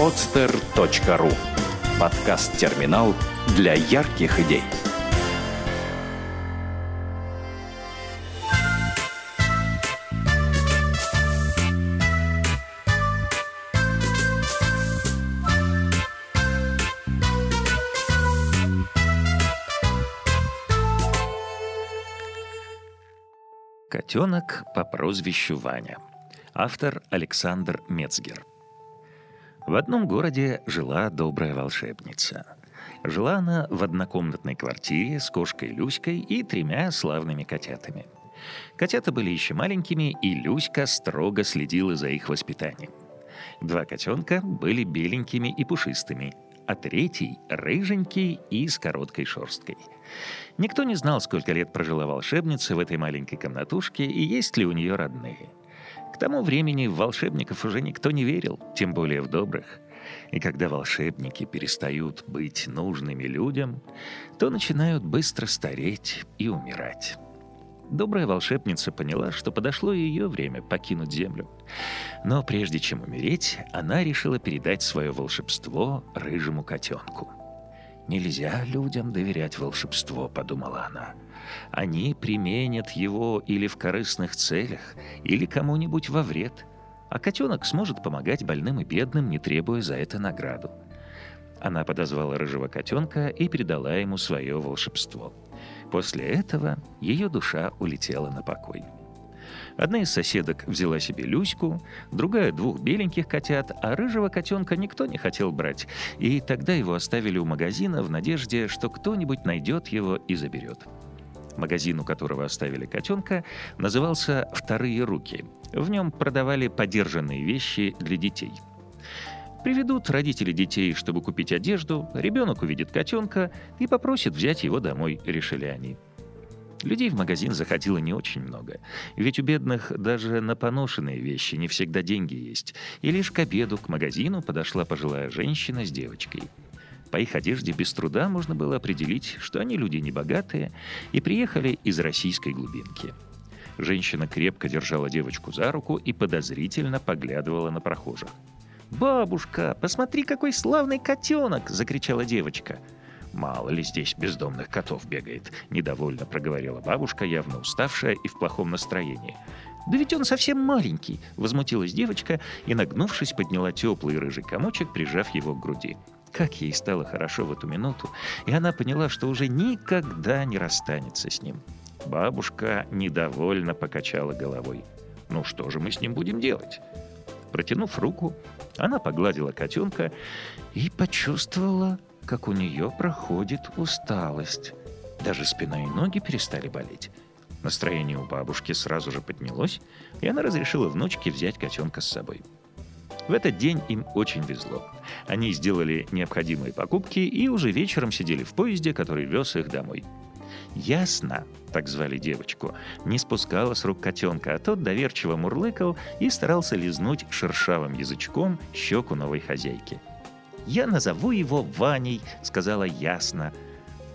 podster.ru Подкаст-терминал для ярких идей. Котенок по прозвищу Ваня. Автор Александр Мецгер. В одном городе жила добрая волшебница. Жила она в однокомнатной квартире с кошкой Люськой и тремя славными котятами. Котята были еще маленькими, и Люська строго следила за их воспитанием. Два котенка были беленькими и пушистыми, а третий — рыженький и с короткой шерсткой. Никто не знал, сколько лет прожила волшебница в этой маленькой комнатушке и есть ли у нее родные — к тому времени в волшебников уже никто не верил, тем более в добрых. И когда волшебники перестают быть нужными людям, то начинают быстро стареть и умирать. Добрая волшебница поняла, что подошло ее время покинуть Землю. Но прежде чем умереть, она решила передать свое волшебство рыжему котенку. «Нельзя людям доверять волшебство», — подумала она. Они применят его или в корыстных целях, или кому-нибудь во вред, а котенок сможет помогать больным и бедным, не требуя за это награду. Она подозвала рыжего котенка и передала ему свое волшебство. После этого ее душа улетела на покой. Одна из соседок взяла себе Люську, другая — двух беленьких котят, а рыжего котенка никто не хотел брать, и тогда его оставили у магазина в надежде, что кто-нибудь найдет его и заберет. Магазин, у которого оставили котенка, назывался «Вторые руки». В нем продавали подержанные вещи для детей. Приведут родители детей, чтобы купить одежду, ребенок увидит котенка и попросит взять его домой, решили они. Людей в магазин заходило не очень много, ведь у бедных даже на поношенные вещи не всегда деньги есть, и лишь к обеду к магазину подошла пожилая женщина с девочкой – по их одежде без труда можно было определить, что они люди небогатые и приехали из российской глубинки. Женщина крепко держала девочку за руку и подозрительно поглядывала на прохожих. «Бабушка, посмотри, какой славный котенок!» — закричала девочка. «Мало ли здесь бездомных котов бегает», — недовольно проговорила бабушка, явно уставшая и в плохом настроении. «Да ведь он совсем маленький!» — возмутилась девочка и, нагнувшись, подняла теплый рыжий комочек, прижав его к груди. Как ей стало хорошо в эту минуту, и она поняла, что уже никогда не расстанется с ним. Бабушка недовольно покачала головой. «Ну что же мы с ним будем делать?» Протянув руку, она погладила котенка и почувствовала, как у нее проходит усталость. Даже спина и ноги перестали болеть. Настроение у бабушки сразу же поднялось, и она разрешила внучке взять котенка с собой. В этот день им очень везло. Они сделали необходимые покупки и уже вечером сидели в поезде, который вез их домой. Ясно, так звали девочку, не спускала с рук котенка, а тот доверчиво мурлыкал и старался лизнуть шершавым язычком щеку новой хозяйки. «Я назову его Ваней», — сказала Ясно.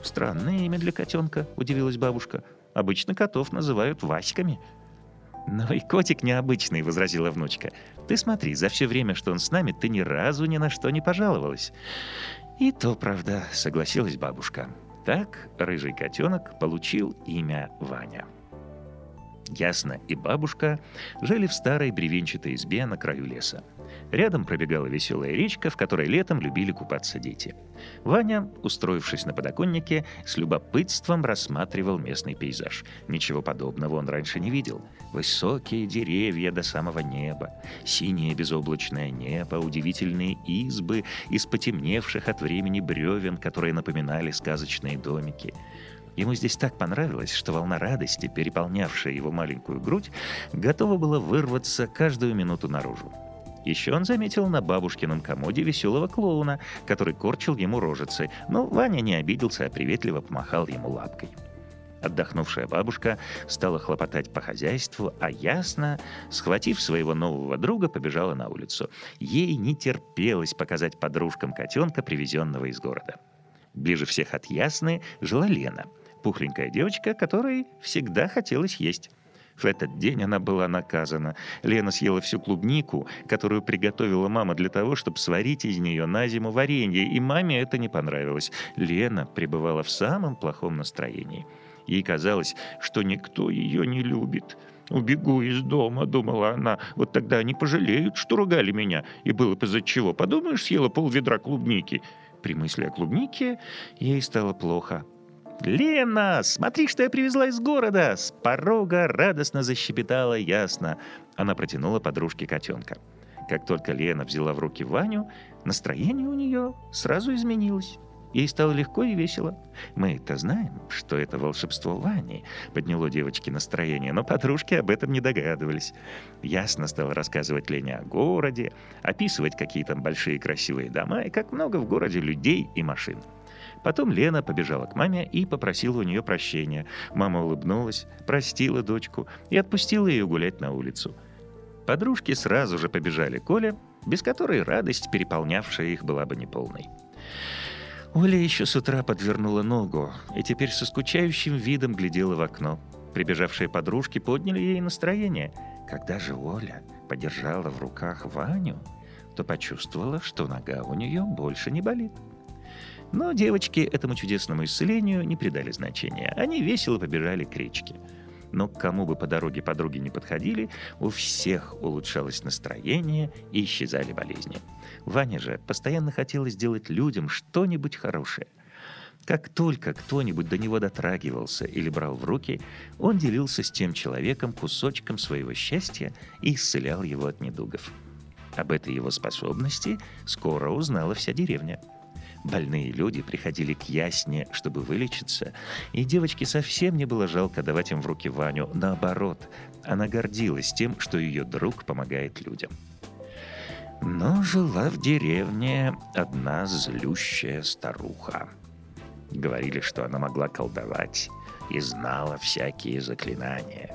«Странное имя для котенка», — удивилась бабушка. «Обычно котов называют Васьками». «Новый котик необычный», — возразила внучка. «Ты смотри, за все время, что он с нами, ты ни разу ни на что не пожаловалась». «И то правда», — согласилась бабушка. Так рыжий котенок получил имя Ваня. Ясно и бабушка жили в старой бревенчатой избе на краю леса. Рядом пробегала веселая речка, в которой летом любили купаться дети. Ваня, устроившись на подоконнике, с любопытством рассматривал местный пейзаж. Ничего подобного он раньше не видел. Высокие деревья до самого неба, синее безоблачное небо, удивительные избы из потемневших от времени бревен, которые напоминали сказочные домики. Ему здесь так понравилось, что волна радости, переполнявшая его маленькую грудь, готова была вырваться каждую минуту наружу. Еще он заметил на бабушкином комоде веселого клоуна, который корчил ему рожицы, но Ваня не обиделся, а приветливо помахал ему лапкой. Отдохнувшая бабушка стала хлопотать по хозяйству, а Ясно, схватив своего нового друга, побежала на улицу. Ей не терпелось показать подружкам котенка, привезенного из города. Ближе всех от Ясны жила Лена, пухленькая девочка, которой всегда хотелось есть. В этот день она была наказана. Лена съела всю клубнику, которую приготовила мама для того, чтобы сварить из нее на зиму варенье, и маме это не понравилось. Лена пребывала в самом плохом настроении. Ей казалось, что никто ее не любит. «Убегу из дома», — думала она. «Вот тогда они пожалеют, что ругали меня. И было бы из-за чего. Подумаешь, съела пол ведра клубники». При мысли о клубнике ей стало плохо. «Лена, смотри, что я привезла из города!» С порога радостно защебетала ясно. Она протянула подружке котенка. Как только Лена взяла в руки Ваню, настроение у нее сразу изменилось. Ей стало легко и весело. Мы-то знаем, что это волшебство Вани подняло девочке настроение, но подружки об этом не догадывались. Ясно стала рассказывать Лене о городе, описывать какие там большие красивые дома и как много в городе людей и машин. Потом Лена побежала к маме и попросила у нее прощения. Мама улыбнулась, простила дочку и отпустила ее гулять на улицу. Подружки сразу же побежали к Оле, без которой радость, переполнявшая их, была бы неполной. Оля еще с утра подвернула ногу и теперь со скучающим видом глядела в окно. Прибежавшие подружки подняли ей настроение. Когда же Оля подержала в руках Ваню, то почувствовала, что нога у нее больше не болит. Но девочки этому чудесному исцелению не придали значения. Они весело побежали к речке. Но к кому бы по дороге подруги не подходили, у всех улучшалось настроение и исчезали болезни. Ване же постоянно хотелось сделать людям что-нибудь хорошее. Как только кто-нибудь до него дотрагивался или брал в руки, он делился с тем человеком кусочком своего счастья и исцелял его от недугов. Об этой его способности скоро узнала вся деревня – Больные люди приходили к Ясне, чтобы вылечиться, и девочке совсем не было жалко давать им в руки Ваню. Наоборот, она гордилась тем, что ее друг помогает людям. Но жила в деревне одна злющая старуха. Говорили, что она могла колдовать и знала всякие заклинания.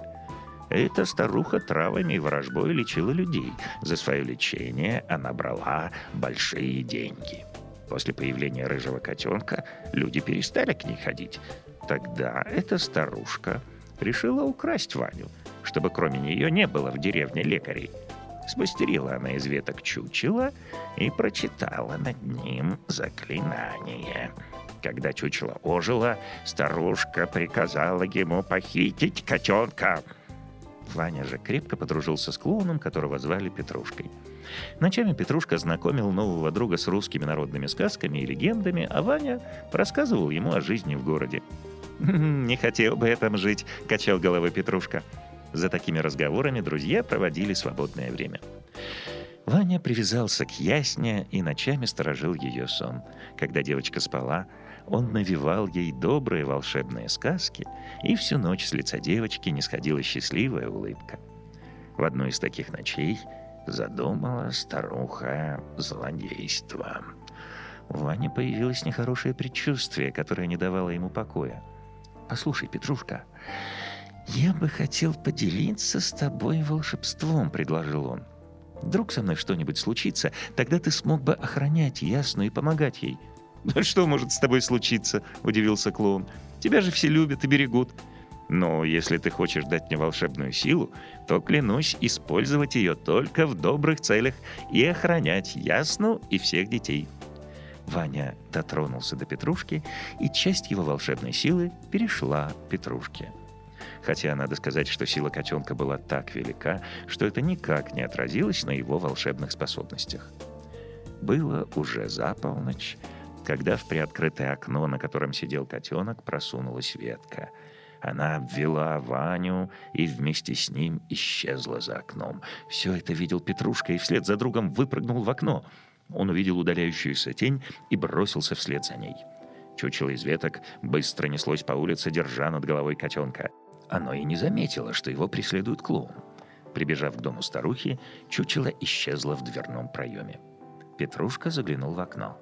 Эта старуха травами и ворожбой лечила людей. За свое лечение она брала большие деньги. После появления рыжего котенка люди перестали к ней ходить. Тогда эта старушка решила украсть Ваню, чтобы кроме нее не было в деревне лекарей. Смастерила она из веток чучела и прочитала над ним заклинание. Когда чучело ожило, старушка приказала ему похитить котенка. Ваня же крепко подружился с клоуном, которого звали Петрушкой. Ночами Петрушка знакомил нового друга с русскими народными сказками и легендами, а Ваня рассказывал ему о жизни в городе. «Не хотел бы я там жить», — качал головой Петрушка. За такими разговорами друзья проводили свободное время. Ваня привязался к Ясне и ночами сторожил ее сон. Когда девочка спала, он навевал ей добрые волшебные сказки, и всю ночь с лица девочки не сходила счастливая улыбка. В одну из таких ночей задумала старуха злодейство. У Вани появилось нехорошее предчувствие, которое не давало ему покоя. «Послушай, Петрушка, я бы хотел поделиться с тобой волшебством», — предложил он. «Вдруг со мной что-нибудь случится, тогда ты смог бы охранять Ясну и помогать ей». «Что может с тобой случиться?» — удивился клоун. «Тебя же все любят и берегут. Но если ты хочешь дать мне волшебную силу, то клянусь использовать ее только в добрых целях и охранять Ясну и всех детей». Ваня дотронулся до Петрушки, и часть его волшебной силы перешла Петрушке. Хотя надо сказать, что сила котенка была так велика, что это никак не отразилось на его волшебных способностях. Было уже за полночь, когда в приоткрытое окно, на котором сидел котенок, просунулась ветка — она обвела Ваню и вместе с ним исчезла за окном. Все это видел Петрушка и вслед за другом выпрыгнул в окно. Он увидел удаляющуюся тень и бросился вслед за ней. Чучело из веток быстро неслось по улице, держа над головой котенка. Оно и не заметило, что его преследует клоун. Прибежав к дому старухи, чучело исчезло в дверном проеме. Петрушка заглянул в окно.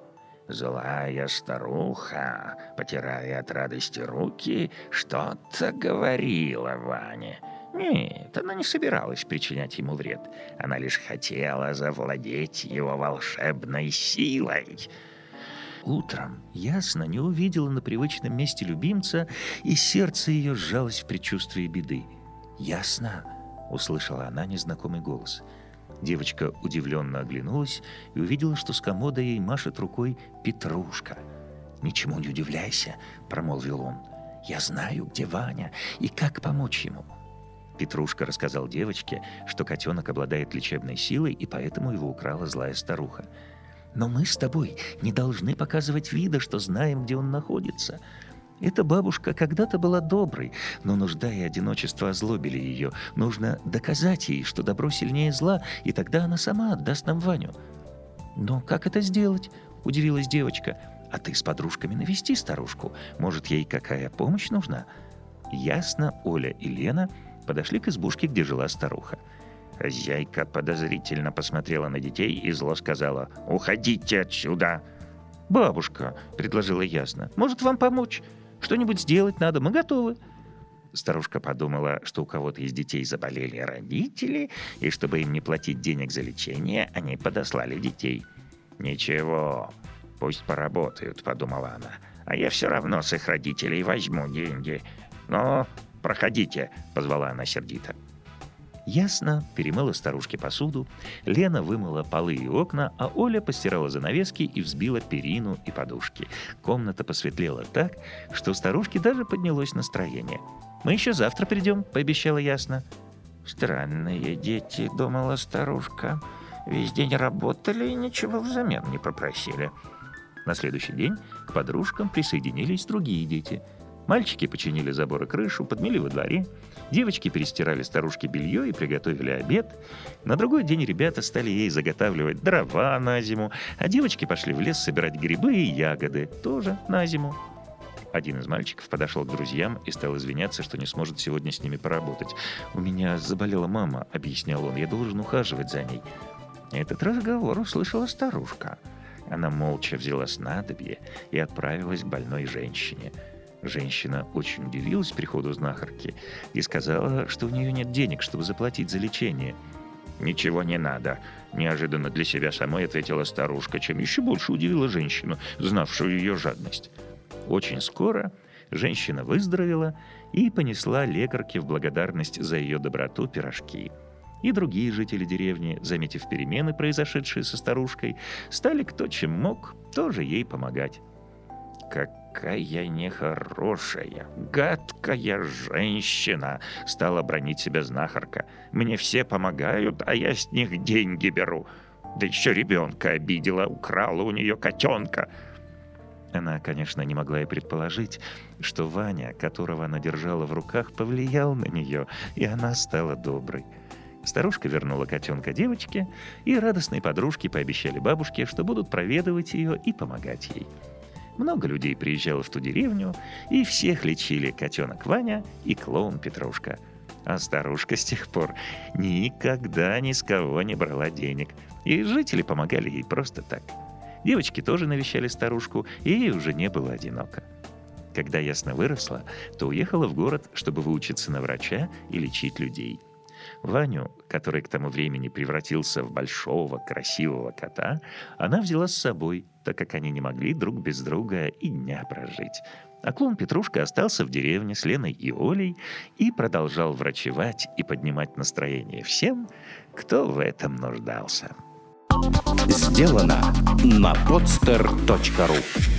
Злая старуха, потирая от радости руки, что-то говорила Ване. Нет, она не собиралась причинять ему вред. Она лишь хотела завладеть его волшебной силой. Утром ясно не увидела на привычном месте любимца, и сердце ее сжалось в предчувствии беды. «Ясно», — услышала она незнакомый голос. Девочка удивленно оглянулась и увидела, что с комода ей машет рукой Петрушка. «Ничему не удивляйся», — промолвил он. «Я знаю, где Ваня и как помочь ему». Петрушка рассказал девочке, что котенок обладает лечебной силой, и поэтому его украла злая старуха. «Но мы с тобой не должны показывать вида, что знаем, где он находится», эта бабушка когда-то была доброй, но нужда и одиночество озлобили ее. Нужно доказать ей, что добро сильнее зла, и тогда она сама отдаст нам Ваню. «Но как это сделать?» – удивилась девочка. «А ты с подружками навести старушку. Может, ей какая помощь нужна?» Ясно, Оля и Лена подошли к избушке, где жила старуха. Хозяйка подозрительно посмотрела на детей и зло сказала «Уходите отсюда!» «Бабушка», — предложила ясно, — «может вам помочь?» Что-нибудь сделать надо, мы готовы». Старушка подумала, что у кого-то из детей заболели родители, и чтобы им не платить денег за лечение, они подослали детей. «Ничего, пусть поработают», — подумала она. «А я все равно с их родителей возьму деньги. Но проходите», — позвала она сердито. Ясно, перемыла старушке посуду, Лена вымыла полы и окна, а Оля постирала занавески и взбила перину и подушки. Комната посветлела так, что у старушки даже поднялось настроение. «Мы еще завтра придем», — пообещала Ясно. «Странные дети», — думала старушка. «Весь день работали и ничего взамен не попросили». На следующий день к подружкам присоединились другие дети — Мальчики починили забор и крышу, подмели во дворе. Девочки перестирали старушке белье и приготовили обед. На другой день ребята стали ей заготавливать дрова на зиму, а девочки пошли в лес собирать грибы и ягоды, тоже на зиму. Один из мальчиков подошел к друзьям и стал извиняться, что не сможет сегодня с ними поработать. «У меня заболела мама», — объяснял он, — «я должен ухаживать за ней». Этот разговор услышала старушка. Она молча взяла снадобье и отправилась к больной женщине — Женщина очень удивилась приходу знахарки и сказала, что у нее нет денег, чтобы заплатить за лечение. «Ничего не надо», — неожиданно для себя самой ответила старушка, чем еще больше удивила женщину, знавшую ее жадность. Очень скоро женщина выздоровела и понесла лекарке в благодарность за ее доброту пирожки. И другие жители деревни, заметив перемены, произошедшие со старушкой, стали кто чем мог тоже ей помогать. Как какая нехорошая, гадкая женщина!» — стала бронить себя знахарка. «Мне все помогают, а я с них деньги беру. Да еще ребенка обидела, украла у нее котенка». Она, конечно, не могла и предположить, что Ваня, которого она держала в руках, повлиял на нее, и она стала доброй. Старушка вернула котенка девочке, и радостные подружки пообещали бабушке, что будут проведывать ее и помогать ей. Много людей приезжало в ту деревню, и всех лечили котенок Ваня и клоун Петрушка. А старушка с тех пор никогда ни с кого не брала денег, и жители помогали ей просто так. Девочки тоже навещали старушку, и ей уже не было одиноко. Когда ясно выросла, то уехала в город, чтобы выучиться на врача и лечить людей – Ваню, который к тому времени превратился в большого красивого кота, она взяла с собой, так как они не могли друг без друга и дня прожить. А клон Петрушка остался в деревне с Леной и Олей и продолжал врачевать и поднимать настроение всем, кто в этом нуждался. Сделано на podster.ru